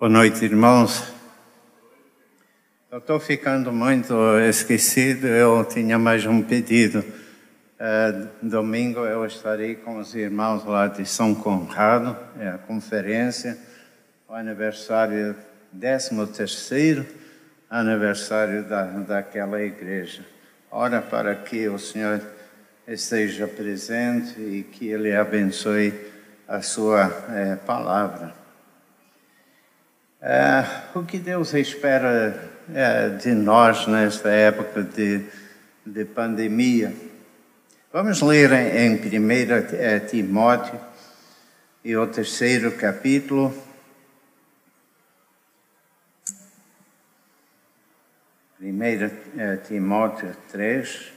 Boa noite, irmãos. Eu estou ficando muito esquecido. Eu tinha mais um pedido. Uh, domingo eu estarei com os irmãos lá de São Conrado, é a conferência, o aniversário, 13 terceiro aniversário da, daquela igreja. Ora para que o Senhor esteja presente e que Ele abençoe a sua é, palavra. É, o que Deus espera é, de nós nesta época de, de pandemia? Vamos ler em, em 1 é, Timóteo e o terceiro capítulo. Primeira é, Timóteo 3,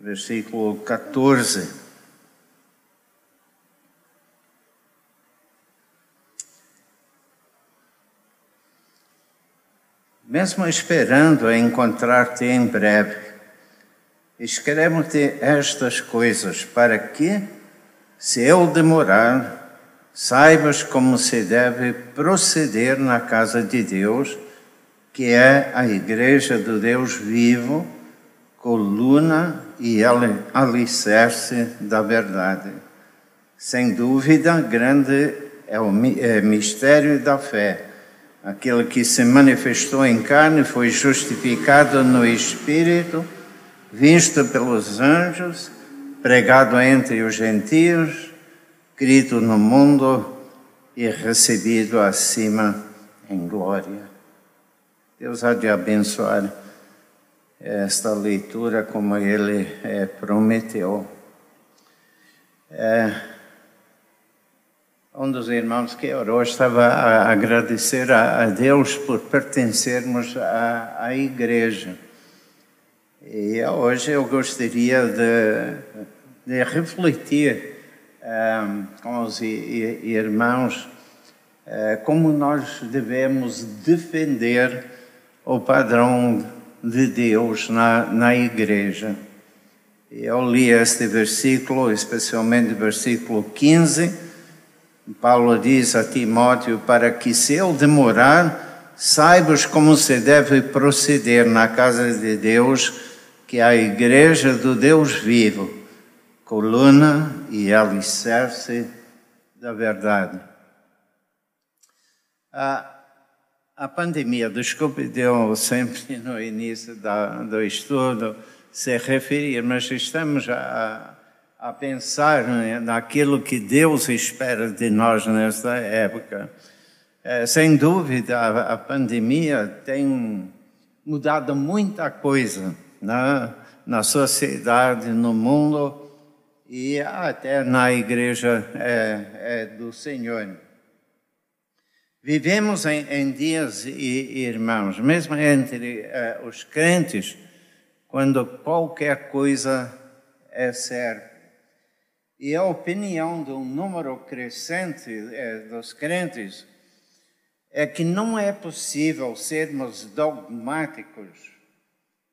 versículo 14. Mesmo esperando encontrar-te em breve, escrevo-te estas coisas para que, se eu demorar, saibas como se deve proceder na casa de Deus, que é a igreja do Deus vivo, coluna e alicerce da verdade. Sem dúvida, grande é o é mistério da fé Aquele que se manifestou em carne foi justificado no Espírito, visto pelos anjos, pregado entre os gentios, crido no mundo e recebido acima em glória. Deus há de abençoar esta leitura como Ele é, prometeu. É, um dos irmãos que orou estava a agradecer a, Deus por pertencermos à, à igreja. E hoje eu gostaria de, de refletir um, ehm, com os irmãos uh, como nós devemos defender o padrão de Deus na, na igreja. Eu li este versículo, especialmente o versículo 15 Paulo diz a Timóteo: para que se eu demorar, saibas como se deve proceder na casa de Deus, que é a igreja do Deus vivo, coluna e alicerce da verdade. A, a pandemia, desculpe, deu sempre no início da, do estudo se referir, mas estamos a a pensar né, naquilo que Deus espera de nós nesta época. É, sem dúvida, a, a, pandemia tem mudado muita coisa né, na sociedade, no mundo e até na igreja é, é, do Senhor. Vivemos em, em dias, e, irmãos, mesmo entre é, os crentes, quando qualquer coisa é certa e a opinião de um número crescente é, dos crentes é que não é possível sermos dogmáticos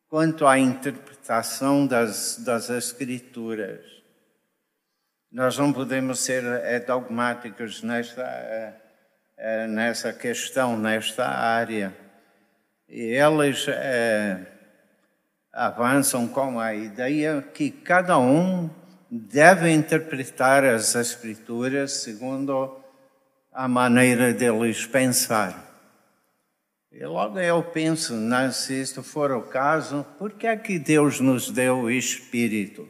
quanto à interpretação das, das Escrituras. Nós não podemos ser é, dogmáticos nesta, é, nessa questão, nesta área. E eles avançam com a ideia que cada um deve interpretar as Escrituras segundo a maneira deles pensar. E logo eu penso, né, se isto for o caso, por que é que Deus nos deu o Espírito?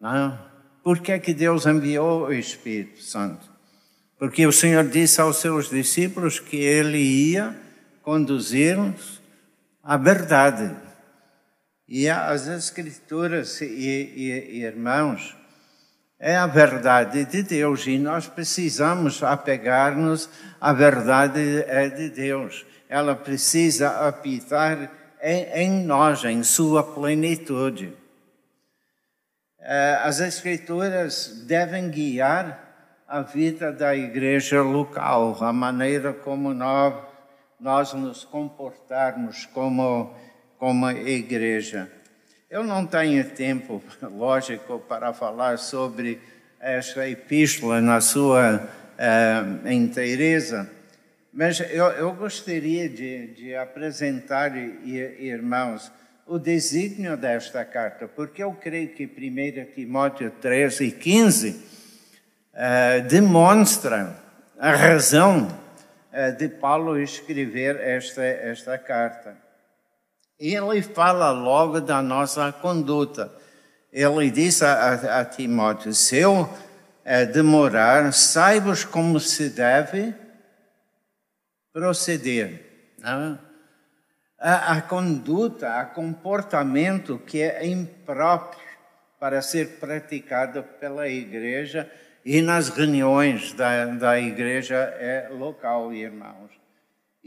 Não? Por que é que Deus enviou o Espírito Santo? Porque o Senhor disse aos seus discípulos que Ele ia conduzir-nos à verdade. E as Escrituras, e, e, e, irmãos, é a verdade de Deus e nós precisamos apegar-nos à verdade é de Deus. Ela precisa habitar em, em nós, em sua plenitude. É, as Escrituras devem guiar a vida da igreja local, a maneira como nós, nós nos comportarmos como como igreja. Eu não tenho tempo, lógico, para falar sobre esta epístola na sua uh, inteireza, Mas eu, eu gostaria de, de apresentar, irmãos, o desígnio desta carta, porque eu creio que 1 Timóteo 13 e 15 uh, demonstra a razão uh, de Paulo escrever esta, esta carta. Ele fala logo da nossa conduta. Ele diz a, a Timóteo: se eu uh, demorar, saibas como se deve proceder. Não? A, a conduta, a comportamento que é impróprio para ser praticado pela igreja e nas reuniões da, da igreja é local, irmãos.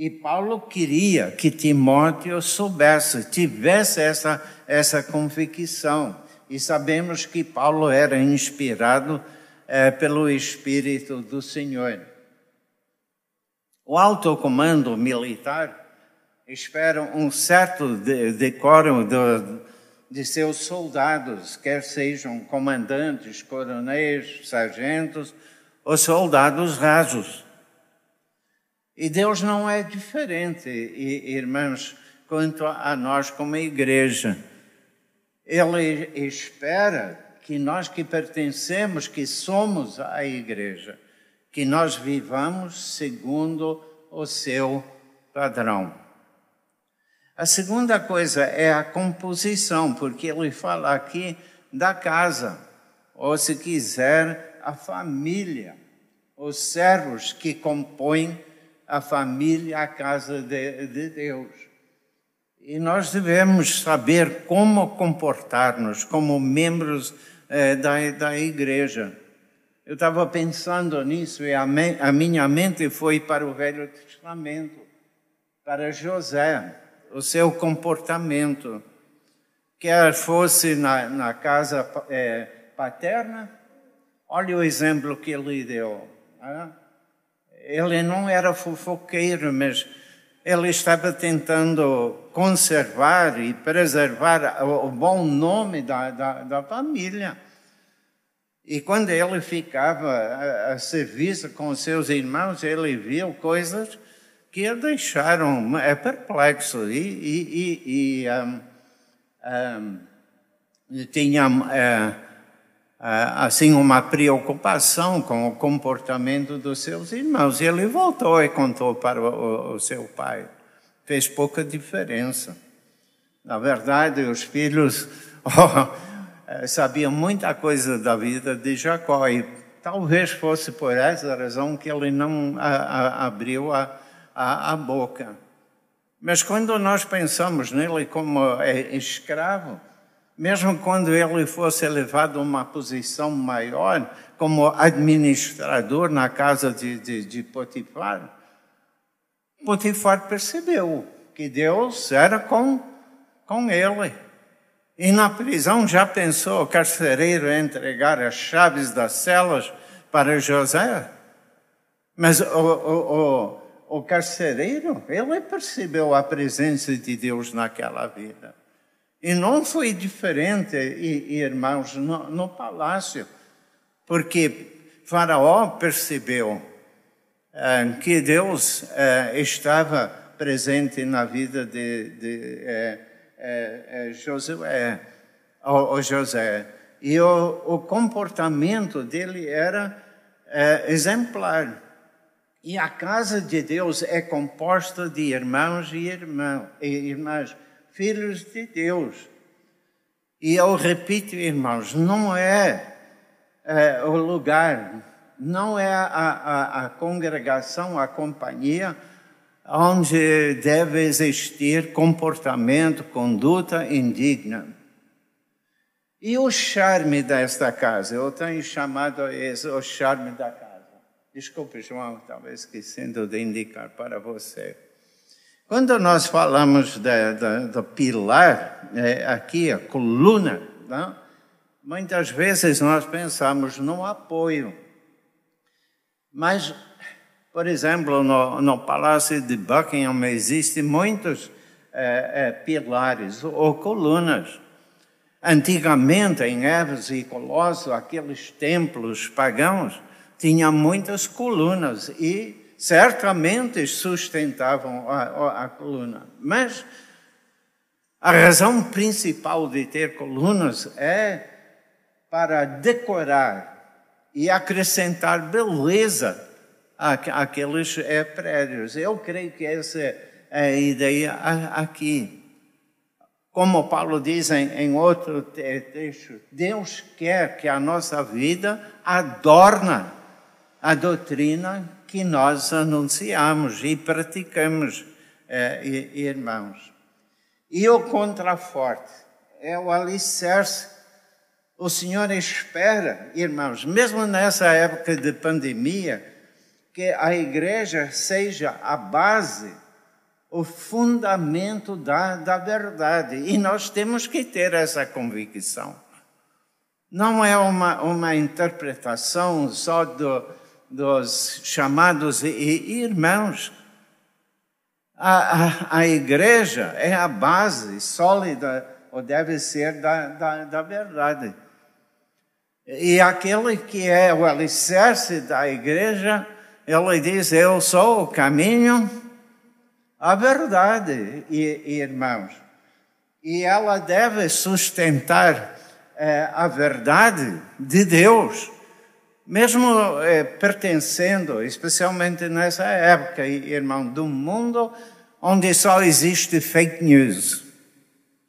E Paulo queria que Timóteo soubesse, tivesse essa, essa convicção. E sabemos que Paulo era inspirado é, pelo Espírito do Senhor. O alto comando militar espera um certo decoro de, de seus soldados, quer sejam comandantes, coronéis, sargentos ou soldados rasos. E Deus não é diferente, irmãos, quanto a nós como igreja. Ele espera que nós que pertencemos, que somos a igreja, que nós vivamos segundo o seu padrão. A segunda coisa é a composição, porque ele fala aqui da casa, ou se quiser, a família, os servos que compõem a família, a casa de, de Deus. E nós devemos saber como comportar-nos como membros eh, da, da igreja. Eu estava pensando nisso e a, me, a minha mente foi para o Velho Testamento, para José, o seu comportamento, quer fosse na, na casa é, paterna, olha o exemplo que ele deu. Né? Ele não era fofoqueiro, mas ele estava tentando conservar e preservar o bom nome da, da, da família. E quando ele ficava a, a serviço com seus irmãos, ele viu coisas que o deixaram é, perplexo e, e, e, e um, um, tinha é, assim uma preocupação com o comportamento dos seus irmãos. E ele voltou e contou para o, seu pai. Fez pouca diferença. Na verdade, os filhos oh, eh, sabia muita coisa da vida de Jacó e talvez fosse por essa razão que ele não a, a, abriu a, a, boca. Mas quando nós pensamos nele como é escravo, mesmo quando ele fosse elevado a uma posição maior, como administrador na casa de, de, de Potifar, Potifar percebeu que Deus era com, com ele. E na prisão já pensou o carcereiro entregar as chaves das celas para José? Mas o, o, o, o carcereiro, ele percebeu a presença de Deus naquela vida. E não foi diferente, irmãos, no, no palácio, porque Faraó percebeu eh, que Deus eh, estava presente na vida de, de eh, é, é, Josué, o, o José. E o, o, comportamento dele era é, exemplar. E a casa de Deus é composta de irmãos e, e irmãs, filhos de Deus. E eu repito, irmãos, não é, é o lugar, não é a, a, a congregação, a companhia, onde deve existir comportamento, conduta indigna. E o charme desta casa? Eu tenho chamado esse o charme da casa. Desculpe, João, talvez esquecendo de indicar para você. Quando nós falamos do pilar, é, aqui a coluna, não? muitas vezes nós pensamos no apoio. Mas por exemplo, no, no Palácio de Buckingham existem muitos é, é, pilares ou colunas. Antigamente, em Éfeso e Colosso, aqueles templos pagãos, tinham muitas colunas e certamente sustentavam a, a coluna. Mas a razão principal de ter colunas é para decorar e acrescentar beleza àqueles é, prédios. Eu creio que essa é a ideia aqui. Como Paulo diz em, em outro texto, Deus quer que a nossa vida adorna a doutrina que nós anunciamos e praticamos, eh, irmãos. E o contraforte é o alicerce. O Senhor espera, irmãos, mesmo nessa época de pandemia, que a igreja seja a base o fundamento da, da verdade. E nós temos que ter essa convicção. Não é uma, uma interpretação só do, dos chamados irmãos. A, a, a, igreja é a base sólida, ou deve ser, da, da, da verdade. E aquele que é o alicerce da igreja, ele diz: Eu sou o caminho, a verdade, irmãos. E ela deve sustentar é, a verdade de Deus, mesmo é, pertencendo, especialmente nessa época, irmão, do mundo onde só existe fake news.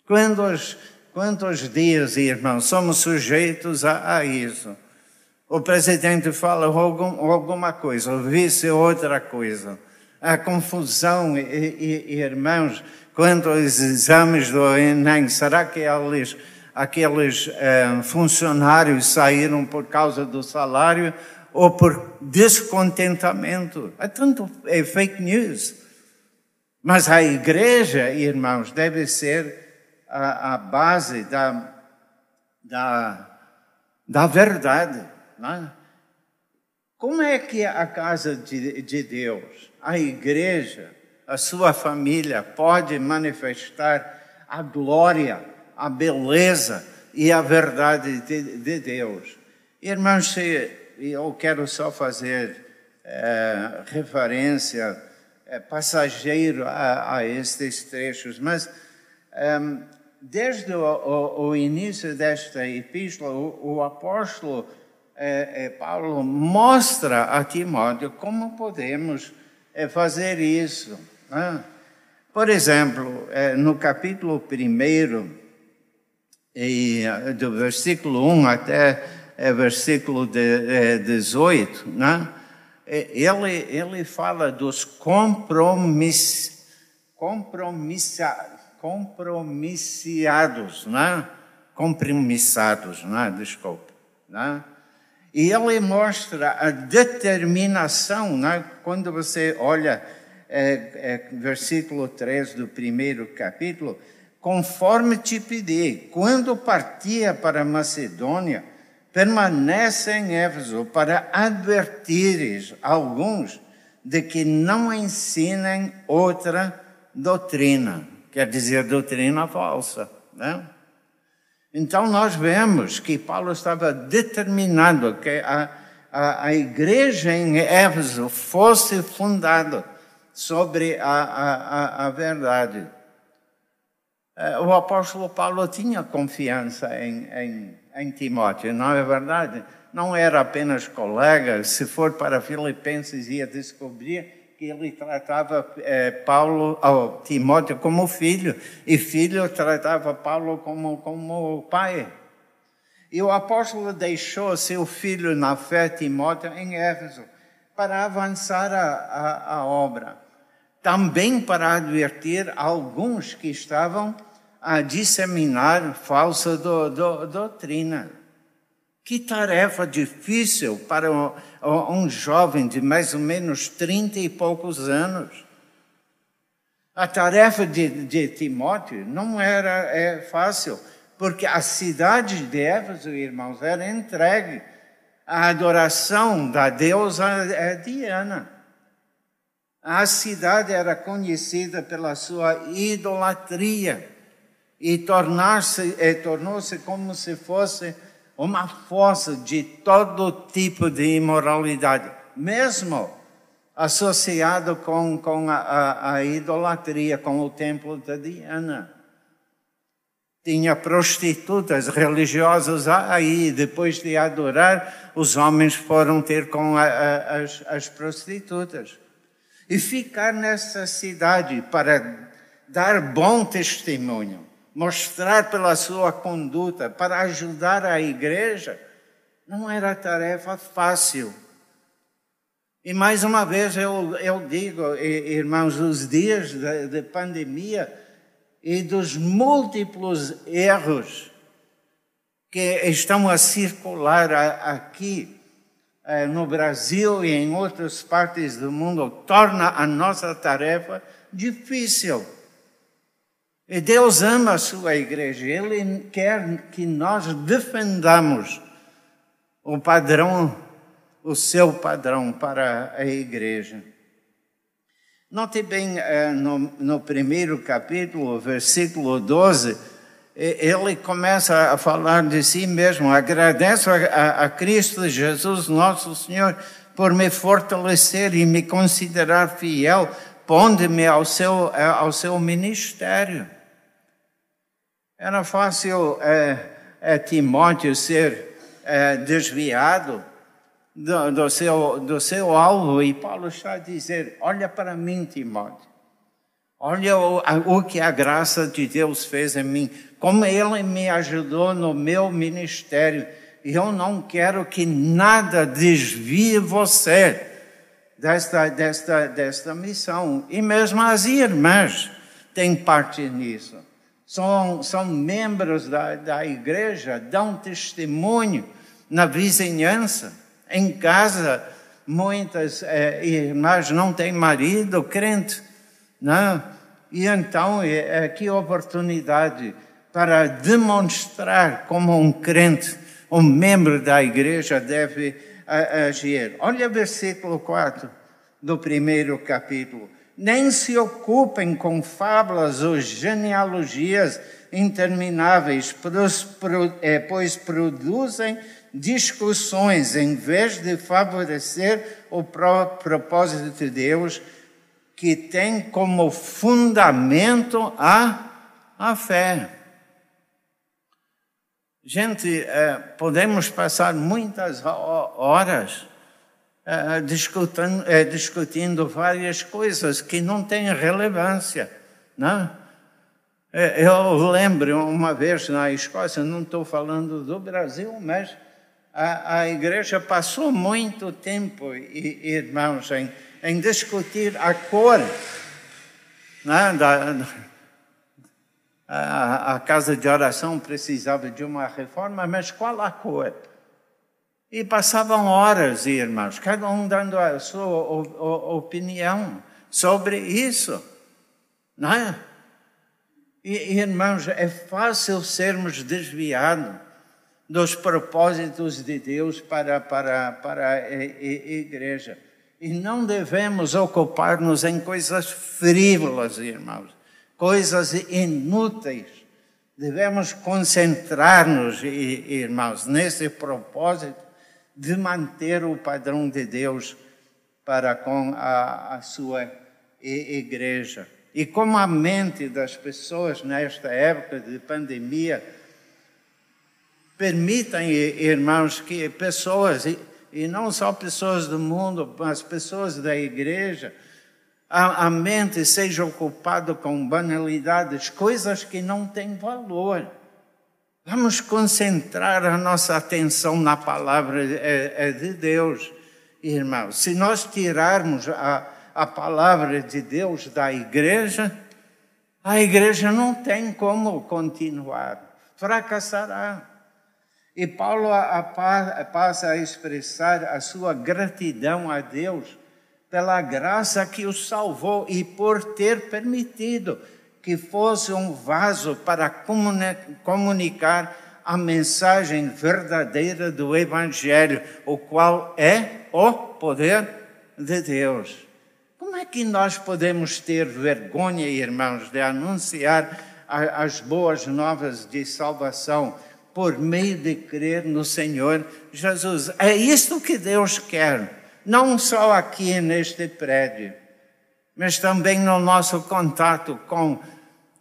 Quantos, quantos dias, irmãos, somos sujeitos a, a isso? O presidente fala algum, alguma coisa, o vice outra coisa a confusão, irmãos, quanto aos exames do Enem. Será que eles, aqueles eh, funcionários saíram por causa do salário ou por descontentamento? É tanto é fake news. Mas a igreja, irmãos, deve ser a, a base da, da, da verdade. Não é? Como é que a casa de, de Deus a igreja, a sua família pode manifestar a glória, a beleza e a verdade de, de Deus. Irmãos, eu quero só fazer é, referência é, passageiro a, a, estes trechos, mas é, desde o, o, o, início desta epístola, o, o apóstolo é, Paulo mostra a Timóteo como podemos fazer isso. Né? Por exemplo, no capítulo 1, do versículo 1 até é, versículo 18, né? ele, ele fala dos compromiss, compromissa, compromissados, né? compromissados, né? desculpa. Né? E ele mostra a determinação, né? quando você olha é, é, versículo 3 do primeiro capítulo, conforme te pedi, quando partia para Macedônia, permanece em Éfeso para advertires alguns de que não ensinem outra doutrina, quer dizer, doutrina falsa. Né? Então nós vemos que Paulo estava determinado que a, a, a igreja em Éfeso fosse fundada sobre a, a, a verdade. É, o apóstolo Paulo tinha confiança em, em, em Timóteo, não é verdade? Não era apenas colega, se for para Filipenses ia descobrir que ele tratava é, Paulo, oh, Timóteo como filho, e filho tratava Paulo como, como pai. E o apóstolo deixou seu filho na fé, Timóteo, em Éfeso, para avançar a, a, a obra. Também para advertir alguns que estavam a disseminar falsa do, do, doutrina. Que tarefa difícil para um, um jovem de mais ou menos trinta e poucos anos. A tarefa de, de Timóteo não era é, fácil, porque a cidade de Éfeso, irmãos, era entregue à adoração da deusa é, Diana. A cidade era conhecida pela sua idolatria e tornou-se como se fosse uma força de todo tipo de imoralidade. Mesmo associado com, com a, a, a idolatria, com o templo de Diana. Tinha prostitutas religiosas aí, depois de adorar, os homens foram ter com a, as, as prostitutas. E ficar nessa cidade para dar bom testemunho, mostrar pela sua conduta, para ajudar a igreja, não era tarefa fácil. E mais uma vez eu, eu digo, irmãos, os dias de, de pandemia e dos múltiplos erros que estão a circular aqui no Brasil e em outras partes do mundo torna a nossa tarefa difícil. E Deus ama a sua igreja, Ele quer que nós defendamos o padrão, o seu padrão para a igreja. Note bem eh, no, no primeiro capítulo, versículo 12, ele começa a falar de si mesmo. Agradeço a, a, Cristo Jesus, nosso Senhor, por me fortalecer e me considerar fiel, pondo-me ao seu, eh, ao seu ministério. Era fácil é, é, Timóteo ser é, desviado do, do, seu, do seu alvo. E Paulo está a dizer: Olha para mim, Timóteo. Olha o, o que a graça de Deus fez em mim, como Ele me ajudou no meu ministério. E eu não quero que nada desvie você desta, desta, desta missão. E mesmo as irmãs têm parte nisso. São, são membros da, da igreja, dão testemunho na vizinhança. Em casa, muitas é, irmãs não têm marido crente, não? Né? E então, é, é, que oportunidade para demonstrar como um crente, um membro da igreja deve agir. Olha versículo 4 do primeiro capítulo. Nem se ocupem com fábulas ou genealogias intermináveis, é, pois produzem discussões em vez de favorecer o propósito de Deus, que tem como fundamento a, a fé. Gente, é, podemos passar muitas horas é, discutindo, é, discutindo várias coisas que não têm relevância, não? Eu lembro uma vez na Escócia, não estou falando do Brasil, mas a, a igreja passou muito tempo, irmãos, em, em discutir a cor né, da, a, a, casa de oração precisava de uma reforma, mas qual a cor? E passavam horas, irmãos, cada um dando a sua opinião sobre isso. Não é? E, irmãos, é fácil sermos desviados dos propósitos de Deus para, para, para a igreja. E não devemos ocupar-nos em coisas frívolas, irmãos, coisas inúteis. Devemos concentrar-nos, irmãos, nesse propósito de manter o padrão de Deus para com a, a sua igreja. E como a mente das pessoas nesta época de pandemia Permitam, irmãos, que pessoas, e não só pessoas do mundo, mas pessoas da igreja, a, a mente seja ocupada com banalidades, coisas que não têm valor. Vamos concentrar a nossa atenção na palavra é, é de Deus, irmãos. Se nós tirarmos a, a palavra de Deus da igreja, a igreja não tem como continuar, fracassará. E Paulo passa a expressar a sua gratidão a Deus pela graça que o salvou e por ter permitido que fosse um vaso para comunicar a mensagem verdadeira do Evangelho, o qual é o poder de Deus. Como é que nós podemos ter vergonha, irmãos, de anunciar as boas novas de salvação? por meio de crer no Senhor Jesus. É isto que Deus quer não só aqui neste prédio, mas também no nosso contato com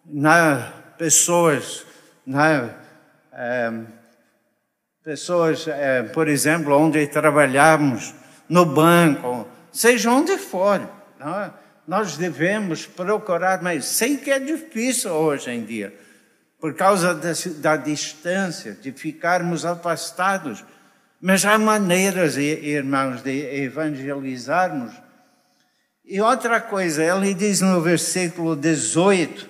na, pessoas, na, é, pessoas, é, por exemplo, onde trabalhamos, no banco, seja onde for. Não? É? Nós devemos procurar, mas sei que é difícil hoje em dia, por causa da, da distância, de ficarmos afastados. Mas há maneiras, irmãos, de evangelizarmos. E outra coisa, ele diz no versículo 18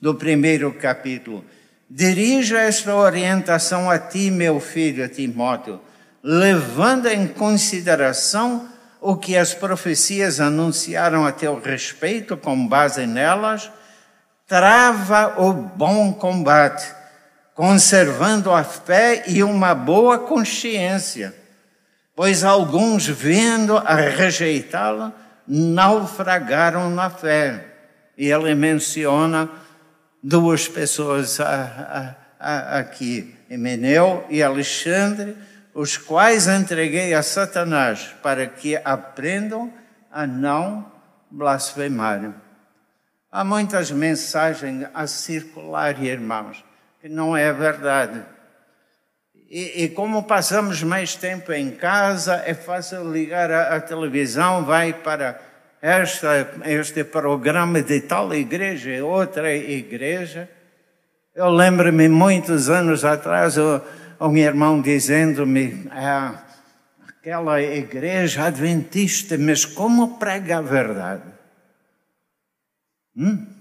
do primeiro capítulo: Dirija esta orientação a ti, meu filho Timóteo, levando em consideração o que as profecias anunciaram a teu respeito, com base nelas, trava o bom combate, conservando a fé e uma boa consciência, pois alguns, vendo a rejeitá-la, naufragaram na fé. E ele menciona duas pessoas aqui, Emeneu e Alexandre, os quais entreguei a Satanás para que aprendam a não blasfemarem. Há muitas mensagens a circular, irmãos, que não é verdade. E, e, como passamos mais tempo em casa, é fácil ligar a, a televisão, vai para esta, este programa de tal igreja e outra igreja. Eu lembro-me muitos anos atrás, um irmão dizendo-me, ah, aquela igreja adventista, mas como prega a verdade? Hum?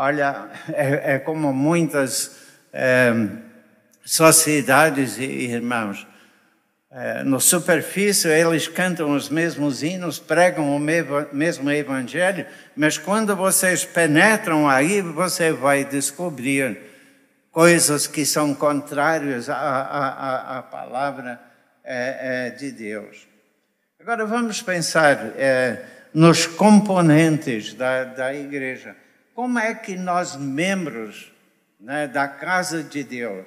Olha, é, é como muitas é, sociedades irmãos. É, no superfície eles cantam os mesmos hinos, pregam o mesmo evangelho, mas quando vocês penetram aí, você vai descobrir coisas que são contrárias à, à, à palavra é, é, de Deus. Agora vamos pensar nos componentes da, da igreja. Como é que nós, membros né, da casa de Deus,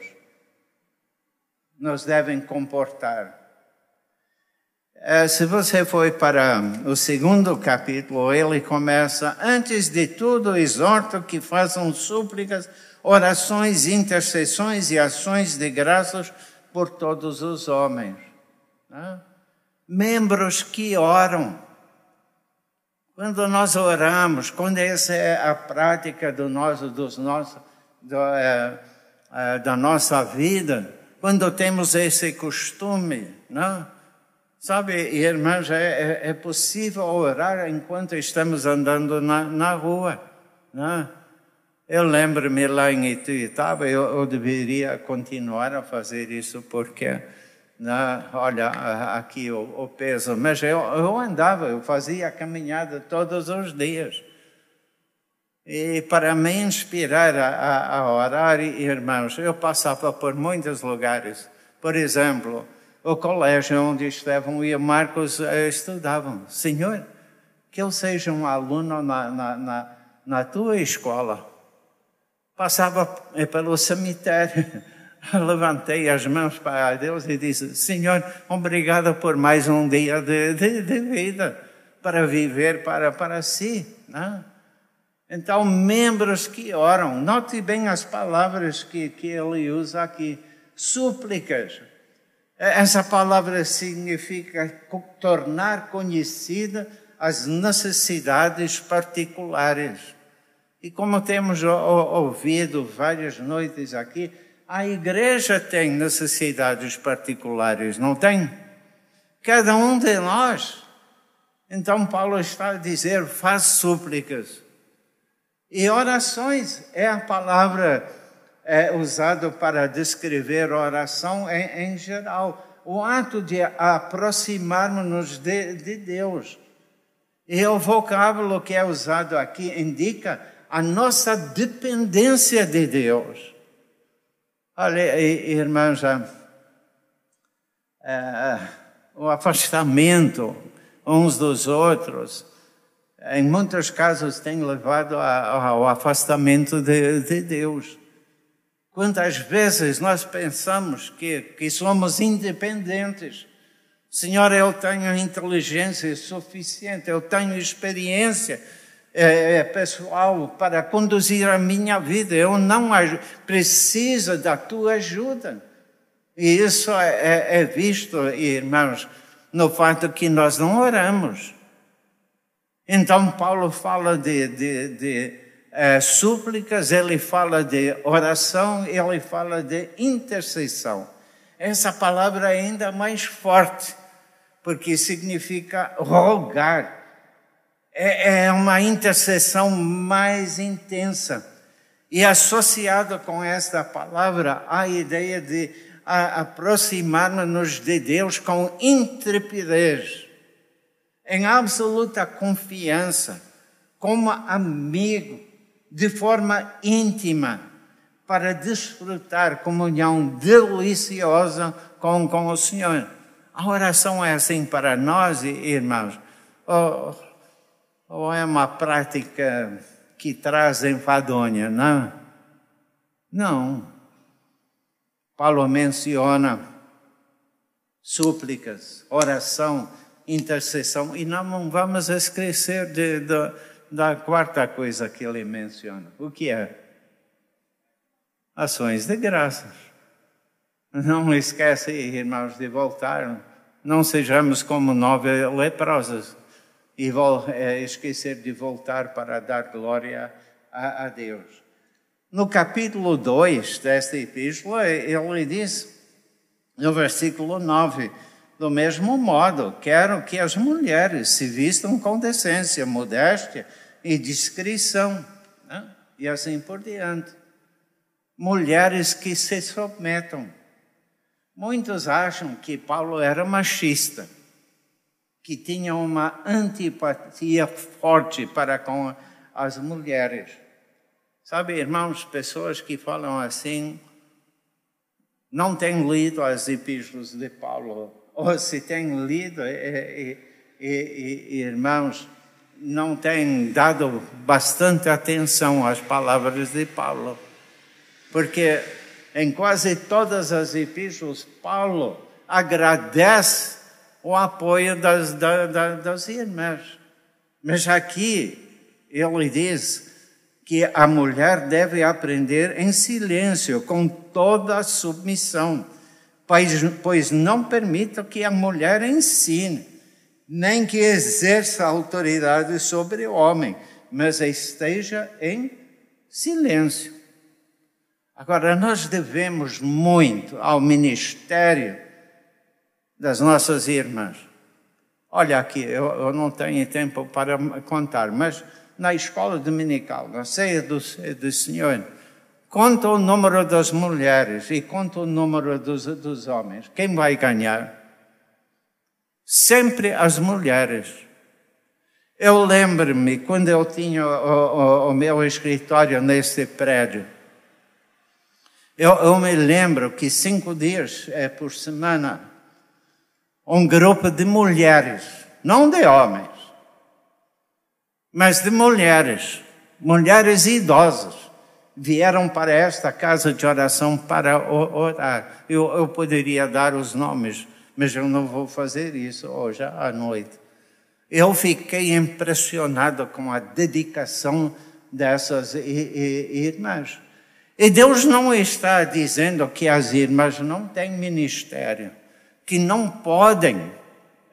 nos devem comportar? É, se você for para o segundo capítulo, ele começa: Antes de tudo, exorto que façam súplicas orações, intercessões e ações de graças por todos os homens. Né? Membros que oram. Quando nós oramos, quando essa é a prática do nosso, dos nossos, do, é, é, da nossa vida, quando temos esse costume, não? Né? Sabe, irmãos, é, é, é possível orar enquanto estamos andando na, na rua. Não? Né? Eu lembro-me lá em Ituiutaba, eu, eu deveria continuar a fazer isso porque, né, olha, aqui o, o, peso. Mas eu, eu andava, eu fazia a caminhada todos os dias. E para me inspirar a, a, a orar, irmãos, eu passava por muitos lugares. Por exemplo, o colégio onde Estevão e Marcos eh, estudavam. Senhor, que eu seja um aluno na, na, na, na tua escola passava pelo cemitério, levantei as mãos para Deus e disse: Senhor, obrigado por mais um dia de, de, de vida para viver para, para si. Né? Então, membros que oram, note bem as palavras que, que ele usa aqui: súplicas. Essa palavra significa tornar conhecida as necessidades particulares. E como temos ouvido várias noites aqui, a igreja tem necessidades particulares, não tem? Cada um de nós. Então, Paulo está a dizer: faz súplicas. E orações é a palavra é, usada para descrever oração em, em geral. O ato de aproximarmos-nos de, de Deus. E o vocábulo que é usado aqui indica a nossa dependência de Deus. Olha, irmãos, é, o afastamento uns dos outros, em muitos casos, tem levado ao afastamento de, de Deus. Quantas vezes nós pensamos que, que somos independentes, Senhor, eu tenho inteligência suficiente, eu tenho experiência é, é, pessoal para conduzir a minha vida, eu não preciso da tua ajuda. E isso é, é, é visto, irmãos, no fato que nós não oramos. Então, Paulo fala de, de, de é, súplicas, ele fala de oração, ele fala de intercessão. Essa palavra é ainda mais forte porque significa rogar. É, é uma intercessão mais intensa. E associada com esta palavra, a ideia de aproximar-nos de Deus com intrepidez, em absoluta confiança, como amigo, de forma íntima, para desfrutar comunhão deliciosa com, com o Senhor. A oração é assim para nós, irmãos? Ou, ou é uma prática que traz enfadonha, não? Não. Paulo menciona súplicas, oração, intercessão, e não vamos esquecer de, de, da quarta coisa que ele menciona. O que é? Ações de graças. Não esquece, irmãos, de voltar. Não sejamos como nove leprosos e é, esquecer de voltar para dar glória a, a Deus. No capítulo 2 desta epístola, ele diz, no versículo 9, do mesmo modo, quero que as mulheres se vistam com decência, modéstia e discrição, né? e assim por diante. Mulheres que se submetam Muitos acham que Paulo era machista, que tinha uma antipatia forte para com as mulheres. Sabe, irmãos, pessoas que falam assim não têm lido as epístolas de Paulo, ou se têm lido, e, e, e, irmãos, não têm dado bastante atenção às palavras de Paulo, porque em quase todas as epístolas, Paulo agradece o apoio das, das, das irmãs. Mas aqui ele diz que a mulher deve aprender em silêncio, com toda a submissão, pois, pois não permita que a mulher ensine, nem que exerça autoridade sobre o homem, mas esteja em silêncio. Agora, nós devemos muito ao ministério das nossas irmãs. Olha aqui, eu, eu não tenho tempo para contar, mas na escola dominical, na ceia do, do Senhor, conta o número das mulheres e conta o número dos, dos homens. Quem vai ganhar? Sempre as mulheres. Eu lembro-me quando eu tinha o, o, o meu escritório nesse prédio eu, eu me lembro que cinco dias é, por semana, um grupo de mulheres, não de homens, mas de mulheres, mulheres idosas, vieram para esta casa de oração para orar. Eu, eu poderia dar os nomes, mas eu não vou fazer isso hoje à noite. Eu fiquei impressionado com a dedicação dessas irmãs. E Deus não está dizendo que as irmãs não têm ministério, que não podem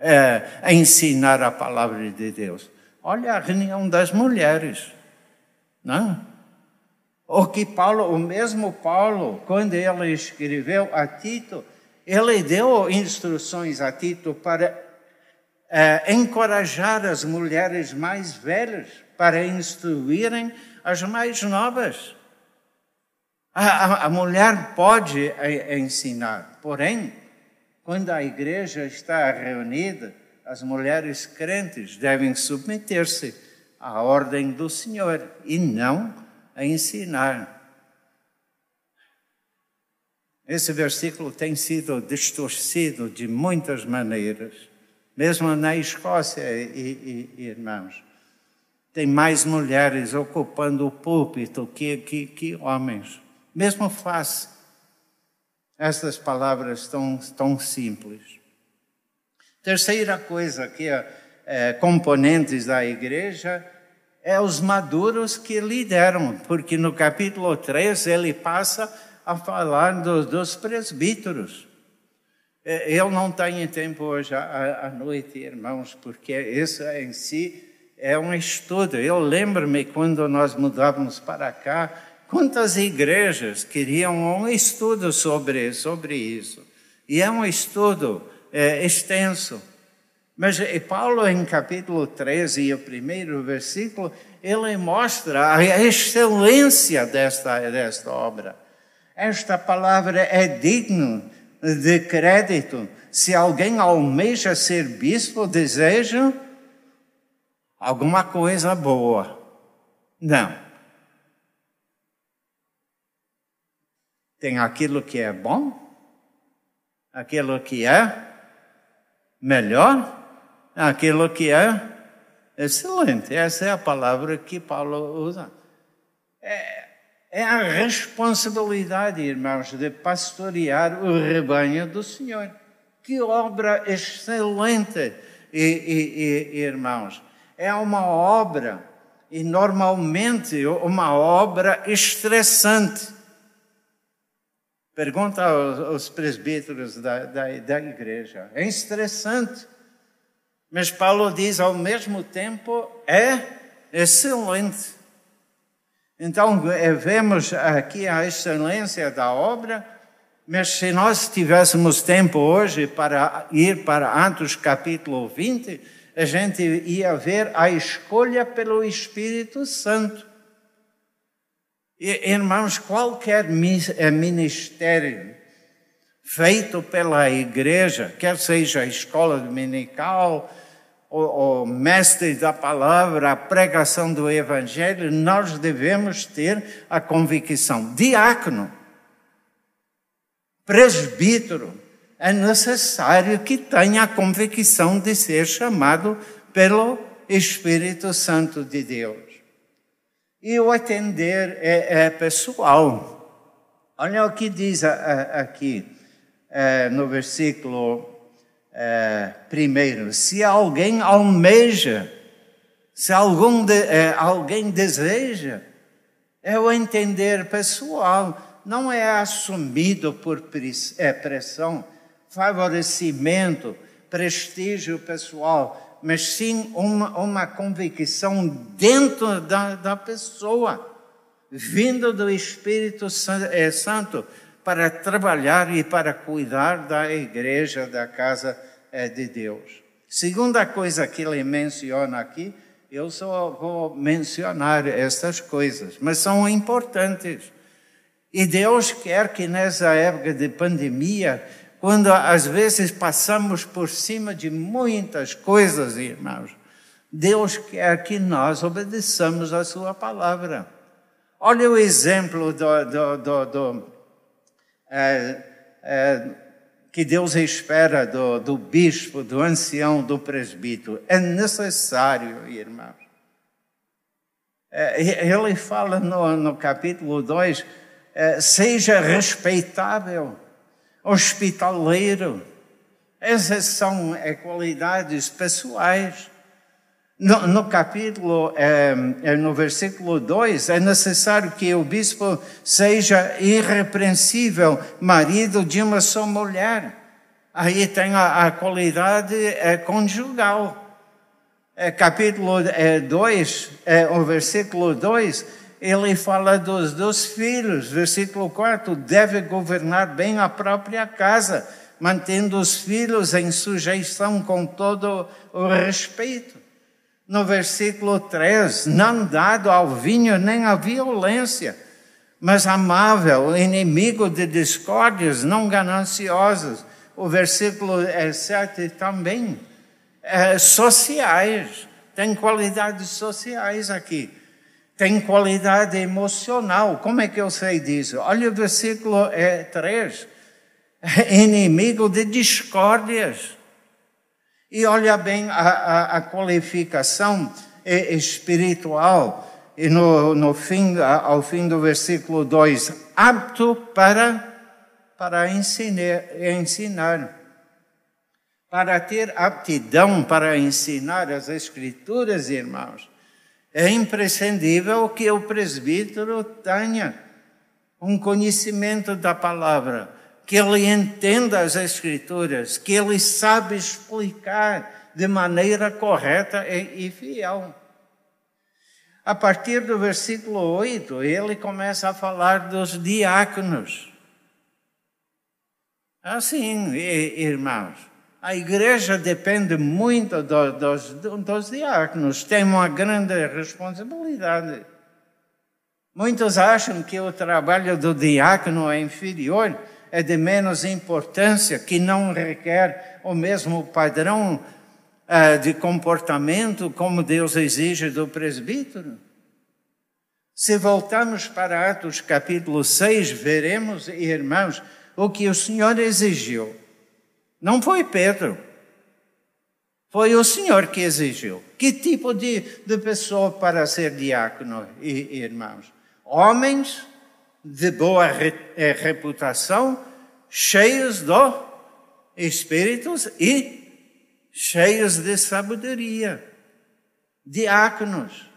é, ensinar a palavra de Deus. Olha a reunião das mulheres, não? O que Paulo, o mesmo Paulo, quando ele escreveu a Tito, ele deu instruções a Tito para é, encorajar as mulheres mais velhas para instruírem as mais novas. A, a, mulher pode ensinar, porém, quando a igreja está reunida, as mulheres crentes devem submeter-se à ordem do Senhor e não a ensinar. Esse versículo tem sido distorcido de muitas maneiras, mesmo na Escócia, e, e, irmãos. Tem mais mulheres ocupando o púlpito que, que, que homens mesmo faz estas palavras tão, tão simples. Terceira coisa que é, é, componentes da igreja é os maduros que lideram, porque no capítulo 3 ele passa a falar do, dos presbíteros. Eu não tenho tempo hoje à, à noite, irmãos, porque isso em si é um estudo. Eu lembro-me quando nós mudávamos para cá, quantas igrejas queriam um estudo sobre, sobre isso. E é um estudo é, extenso. Mas Paulo, em capítulo 13, e o primeiro versículo, ele mostra a excelência desta, desta obra. Esta palavra é digno de crédito. Se alguém almeja ser bispo, deseja alguma coisa boa. Não. Tem aquilo que é bom, aquilo que é melhor, aquilo que é excelente. Essa é a palavra que Paulo usa. É, é a responsabilidade, irmãos, de pastorear o rebanho do Senhor. Que obra excelente, e, e, e, irmãos. É uma obra, e normalmente uma obra estressante. Pergunta aos, presbíteros da, da, da igreja. É estressante. Mas Paulo diz ao mesmo tempo, é excelente. Então, eh, vemos aqui a excelência da obra, mas se nós tivéssemos tempo hoje para ir para Atos capítulo 20, a gente ia ver a escolha pelo Espírito Santo. Irmãos, qualquer eh, ministério feito pela igreja, quer seja a escola dominical, o, o mestre da palavra, a pregação do evangelho, nós devemos ter a convicção. Diácono, presbítero, é necessário que tenha a convicção de ser chamado pelo Espírito Santo de Deus. E o atender é, é pessoal. Olha o que diz aqui é, no versículo é, primeiro, se alguém almeja, se algum de, é, alguém deseja, é o entender pessoal, não é assumido por é, pressão, favorecimento, prestígio pessoal, mas sim uma, uma convicção dentro da, da pessoa, vindo do Espírito é, Santo para trabalhar e para cuidar da igreja, da casa é de Deus. Segunda coisa que ele menciona aqui, eu só vou mencionar estas coisas, mas são importantes. E Deus quer que nessa época de pandemia, quando às vezes passamos por cima de muitas coisas, irmãos, Deus quer que nós obedeçamos a Sua palavra. Olha o exemplo do, do, do, do é, é, que Deus espera do, do bispo, do ancião, do presbítero. É necessário, irmãos. É, ele fala no, no capítulo 2: é, seja respeitável, hospitaleiro. Essas são é, qualidades pessoais. No, no capítulo, é, no versículo 2, é necessário que o bispo seja irrepreensível, marido de uma só mulher. Aí tem a, a qualidade é, conjugal. É, capítulo 2, é, o versículo 2, ele fala dos, dos filhos. Versículo 4, deve governar bem a própria casa, mantendo os filhos em sujeição com todo o respeito no versículo 3, não dado ao vinho nem à violência, mas amável, inimigo de discórdias, não gananciosos. O versículo 7 também, é, sociais, tem qualidades sociais aqui. Tem qualidade emocional. Como é que eu sei disso? Olha o versículo 3. É, inimigo de discórdias e olha bem a, a, a qualificação espiritual, e no, no fim, ao fim do versículo 2, apto para, para ensinar, ensinar. Para ter aptidão para ensinar as Escrituras, irmãos, é imprescindível que o presbítero tenha um conhecimento da palavra, que ele entenda as Escrituras, que ele sabe explicar de maneira correta e fiel. A partir do versículo 8, ele começa a falar dos diáconos. Assim, irmãos, a igreja depende muito do, dos, dos diáconos, tem uma grande responsabilidade. Muitos acham que o trabalho do diácono é inferior, é de menos importância, que não requer o mesmo padrão uh, de comportamento como Deus exige do presbítero. Se voltarmos para Atos capítulo 6, veremos, irmãos, o que o Senhor exigiu. Não foi Pedro. Foi o Senhor que exigiu. Que tipo de, de pessoa para ser diácono, irmãos? Homens de boa eh, reputação, cheios do Espíritos e cheios de sabedoria. Diáconos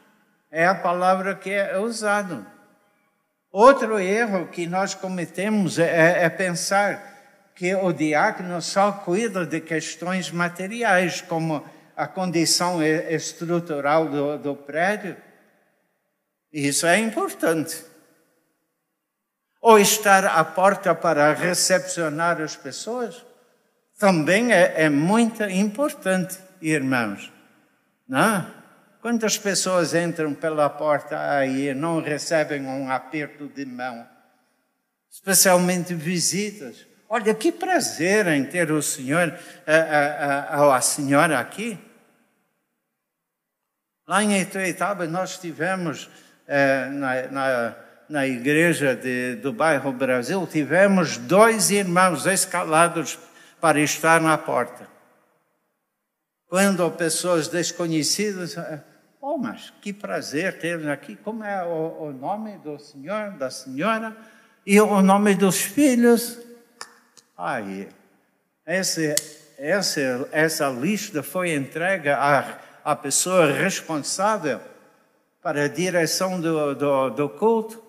é a palavra que é usada. Outro erro que nós cometemos é, é pensar que o diácono só cuida de questões materiais, como a condição estrutural do, do prédio. Isso é importante. Ou estar à porta para recepcionar as pessoas, também é, é muito importante, irmãos. Não? Quantas pessoas entram pela porta aí e não recebem um aperto de mão? Especialmente visitas. Olha, que prazer em ter o senhor, a, a, a, a senhora aqui. Lá em Ituiutaba nós tivemos, eh, na, na, na, igreja de, do bairro Brasil, tivemos dois irmãos escalados para estar na porta. Quando pessoas desconhecidas, eh, oh, mas que prazer ter aqui, como é o, o nome do senhor, da senhora, e o nome dos filhos? Aí, essa, essa, essa lista foi entregue à, à pessoa responsável para a direção do, do, do culto.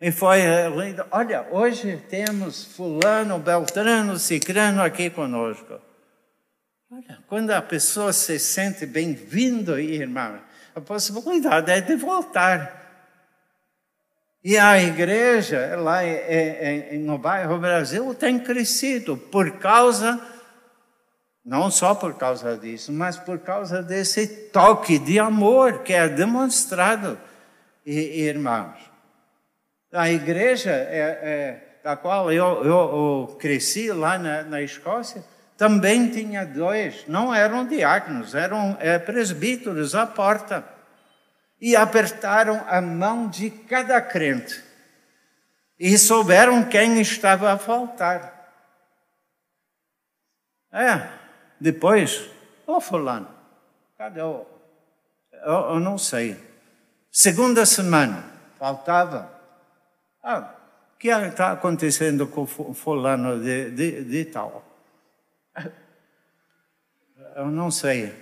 E foi lindo. Olha, hoje temos fulano, beltrano, cicrano aqui conosco. Olha, quando a pessoa se sente bem-vindo, irmão, a possibilidade é de voltar. E a igreja lá no bairro Brasil tem crescido por causa, não só por causa disso, mas por causa desse toque de amor que é demonstrado, irmãos. A igreja é, é, da qual eu, eu, eu cresci lá na, na, Escócia também tinha dois, não eram diáconos, eram é, presbíteros à porta e apertaram a mão de cada crente e souberam quem estava a faltar. É, depois, ô oh, fulano, cadê o... Eu, eu, não sei. Segunda semana, faltava. Ah, o que está acontecendo com fulano de, de, de tal? Eu não sei.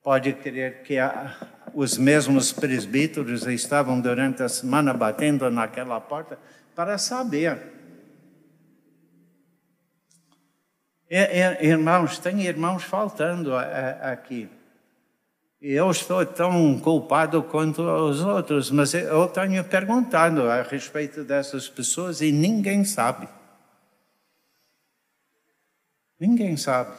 Pode crer que a, os mesmos presbíteros estavam durante a semana batendo naquela porta para saber. Irmãos, tem irmãos faltando aqui. E eu estou tão culpado quanto os outros, mas eu tenho perguntado a respeito dessas pessoas e ninguém sabe. Ninguém sabe.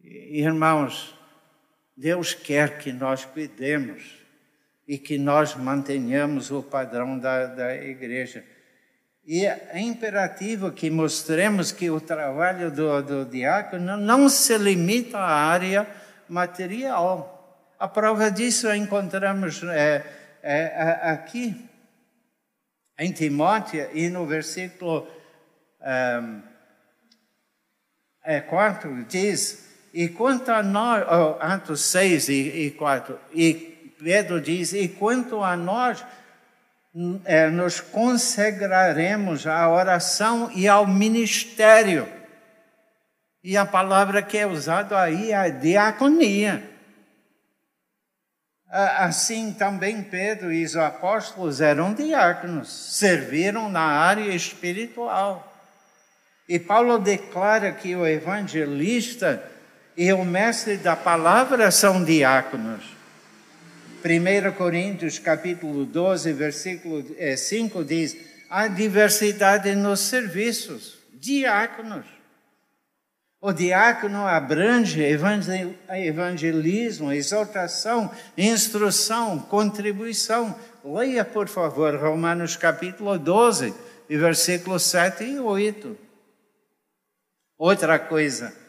Irmãos, Deus quer que nós cuidemos e que nós mantenhamos o padrão da, da igreja. E é imperativo que mostremos que o trabalho do, do diácono não se limita à área material. A prova disso encontramos é, é, aqui em Timóteo e no versículo é, 4 diz e quanto a nós, oh, Atos 6 e, e 4, e Pedro diz, e quanto a nós, é, nos consagraremos à oração e ao ministério. E a palavra que é usada aí é diaconia. Assim também Pedro e os apóstolos eram diáconos, serviram na área espiritual. E Paulo declara que o evangelista e o mestre da palavra são diáconos. 1 Coríntios capítulo 12, versículo 5 eh, diz: há diversidade nos serviços, diáconos. O diácono abrange evangelismo, exortação, instrução, contribuição. Leia, por favor, Romanos capítulo 12, versículos 7 e 8. Outra coisa,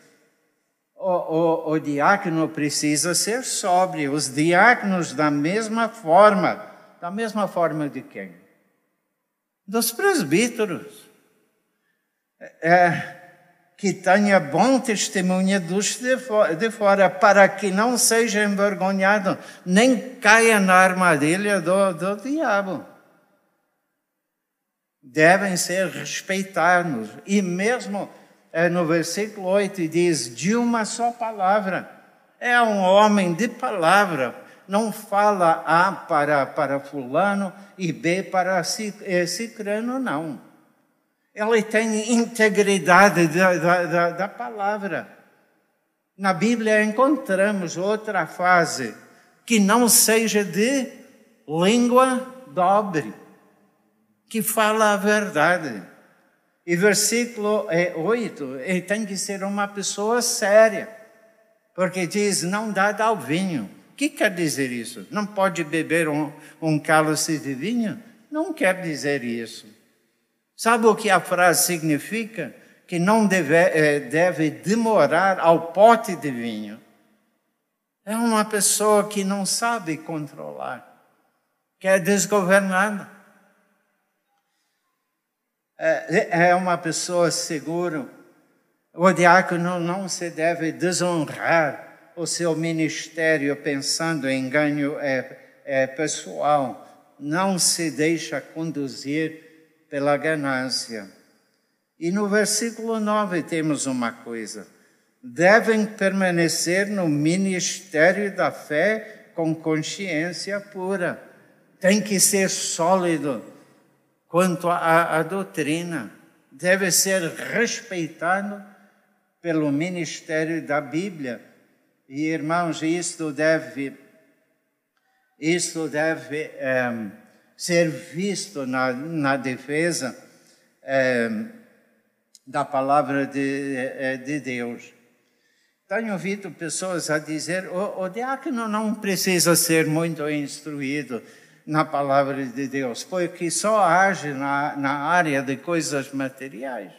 o, o, o diácono precisa ser sóbrio. Os diáconos, da mesma forma, da mesma forma de quem? Dos presbíteros. É, que tenha bom testemunho dos de fora, para que não seja envergonhado, nem caia na armadilha do, do diabo. Devem ser respeitados. E mesmo é, no versículo 8 diz: de uma só palavra. É um homem de palavra. Não fala A para, para Fulano e B para é, Cicrano, não ela tem integridade da, da, da palavra. Na Bíblia encontramos outra fase que não seja de língua dobre, que fala a verdade. E versículo 8, ele tem que ser uma pessoa séria, porque diz: não dá ao vinho. O que quer dizer isso? Não pode beber um, um cálice de vinho? Não quer dizer isso. Sabe o que a frase significa? Que não deve, eh, deve demorar ao pote de vinho. É uma pessoa que não sabe controlar, que é desgovernada. É, é uma pessoa segura. O diácono não se deve desonrar o seu ministério pensando em ganho é, é, pessoal. Não se deixa conduzir pela ganância. E no versículo 9 temos uma coisa: devem permanecer no ministério da fé com consciência pura. Tem que ser sólido quanto à, à doutrina, deve ser respeitado pelo ministério da Bíblia. E irmãos, isto deve, isto deve é, ser visto na, na defesa é, da palavra de, é, de Deus. Tenho ouvido pessoas a dizer: o, o diácono não precisa ser muito instruído na palavra de Deus, porque só age na, na área de coisas materiais.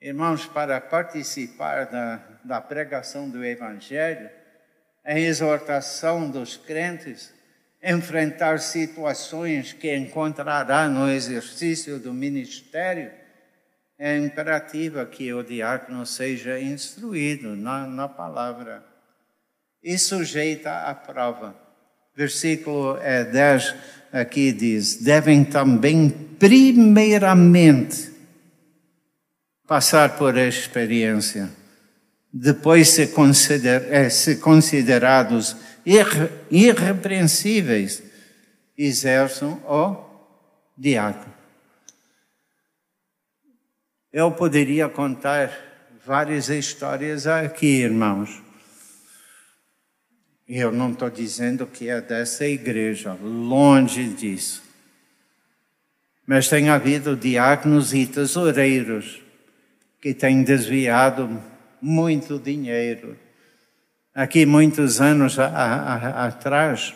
Irmãos, para participar da, da pregação do Evangelho, a exortação dos crentes, enfrentar situações que encontrará no exercício do ministério, é imperativa que o diácono seja instruído na, na palavra e sujeita à prova. Versículo 10 é, aqui diz: devem também, primeiramente, passar por experiência, depois ser, consider, é, considerados irrepreensíveis exerçam o diácono. Eu poderia contar várias histórias aqui, irmãos. Eu não estou dizendo que é dessa igreja, longe disso. Mas tem havido diáconos e tesoureiros que têm desviado muito dinheiro aqui muitos anos a, a, atrás,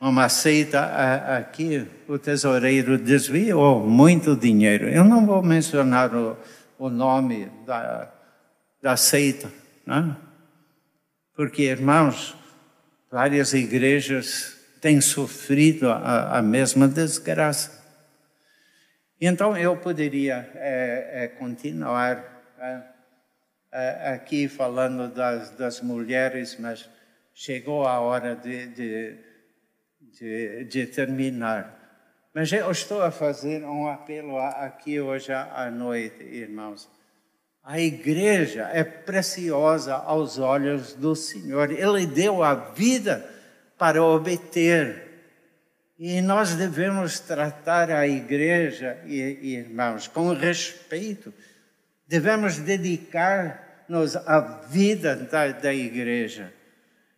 uma seita aqui, o tesoureiro desviou muito dinheiro. Eu não vou mencionar o, o nome da, da seita, né? Porque, irmãos, várias igrejas têm sofrido a, a mesma desgraça. Então eu poderia é, é, continuar. É, aqui falando das, das mulheres, mas chegou a hora de, de, de, de terminar. Mas eu estou a fazer um apelo aqui hoje à noite, irmãos. A igreja é preciosa aos olhos do Senhor. Ele deu a vida para obter. E nós devemos tratar a igreja, irmãos, com respeito. Devemos dedicar-nos à vida da, da igreja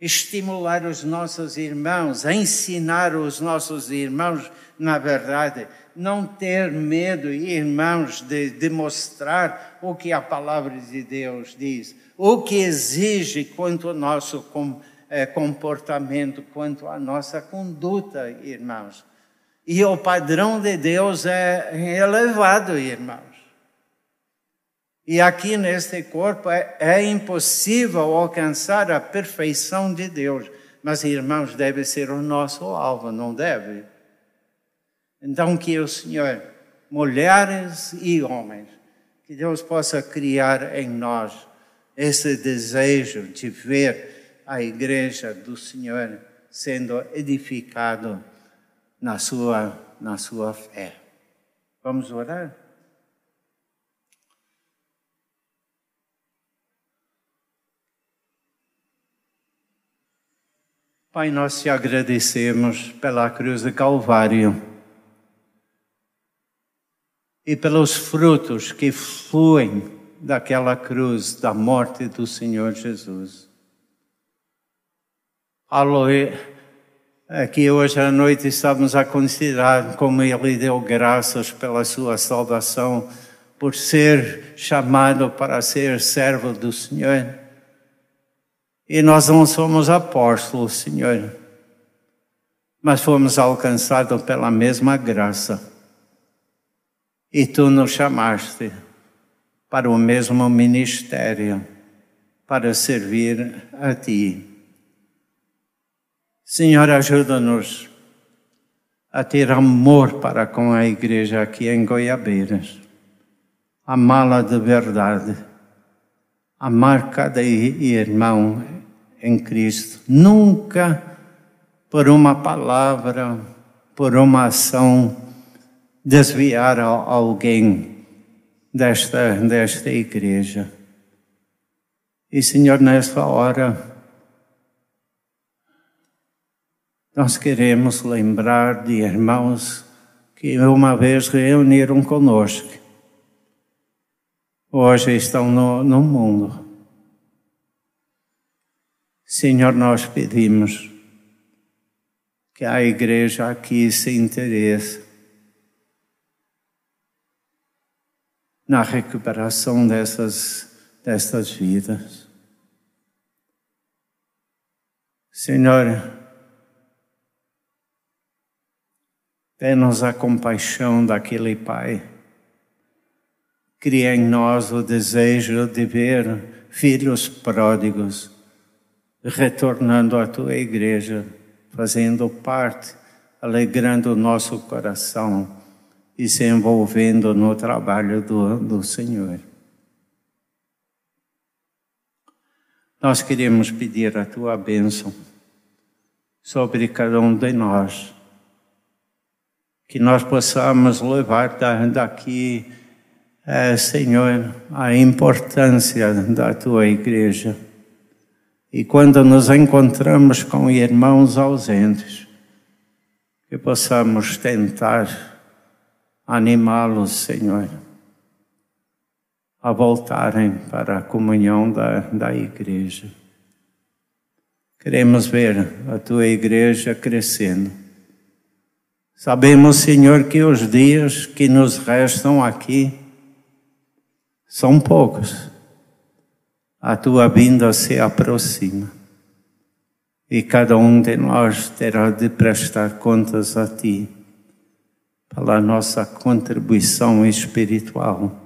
estimular os nossos irmãos, ensinar os nossos irmãos, na verdade, não ter medo, irmãos, de demonstrar o que a palavra de Deus diz, o que exige quanto ao nosso eh, comportamento, quanto à nossa conduta, irmãos. E o padrão de Deus é elevado, irmãos. E aqui neste corpo é, é impossível alcançar a perfeição de Deus. Mas, irmãos, deve ser o nosso alvo, não deve? Então, que o Senhor, mulheres e homens, que Deus possa criar em nós esse desejo de ver a igreja do Senhor sendo edificado na sua, na sua fé. Vamos orar? Pai, nós te agradecemos pela cruz de Calvário e pelos frutos que fluem daquela cruz da morte do Senhor Jesus. Aleluia. Aqui hoje à noite estamos a considerar como Ele deu graças pela sua salvação, por ser chamado para ser servo do Senhor. E nós não somos apóstolos, Senhor, mas fomos alcançados pela mesma graça. E tu nos chamaste para o mesmo ministério, para servir a ti. Senhor, ajuda-nos a ter amor para com a igreja aqui em Goiabeiras, amá-la de verdade, amar cada irmão em Cristo. Nunca por uma palavra, por uma ação, desviar alguém desta, desta igreja. E, Senhor, nesta hora, nós queremos lembrar de irmãos que uma vez reuniram conosco, hoje estão no, no mundo Senhor, nós pedimos que a igreja aqui se interesse na recuperação dessas, dessas vidas. Senhor, dê-nos a compaixão daquele Pai. Cria em nós o desejo de ver filhos pródigos retornando à tua igreja, fazendo parte, alegrando o nosso coração e se envolvendo no trabalho do, do Senhor. Nós queremos pedir a tua bênção sobre cada um de nós, que nós possamos levar daqui, é, Senhor, a importância da tua igreja e quando nos encontramos com irmãos ausentes, que possamos tentar animá-los, Senhor, a voltarem para a comunhão da, da igreja. Queremos ver a tua igreja crescendo. Sabemos, Senhor, que os dias que nos restam aqui são poucos a tua vinda se aproxima e cada um de nós terá de prestar contas a ti pela nossa contribuição espiritual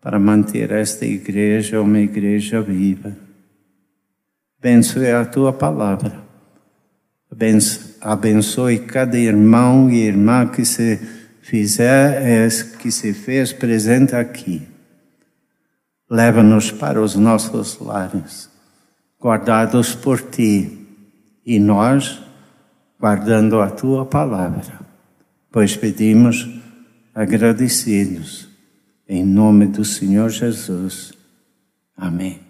para manter esta igreja uma igreja viva. Abençoe a tua palavra. Abençoe cada irmão e irmã que se fizer, que se fez presente aqui Leva-nos para os nossos lares, guardados por ti, e nós guardando a tua palavra, pois pedimos agradecidos, em nome do Senhor Jesus. Amém.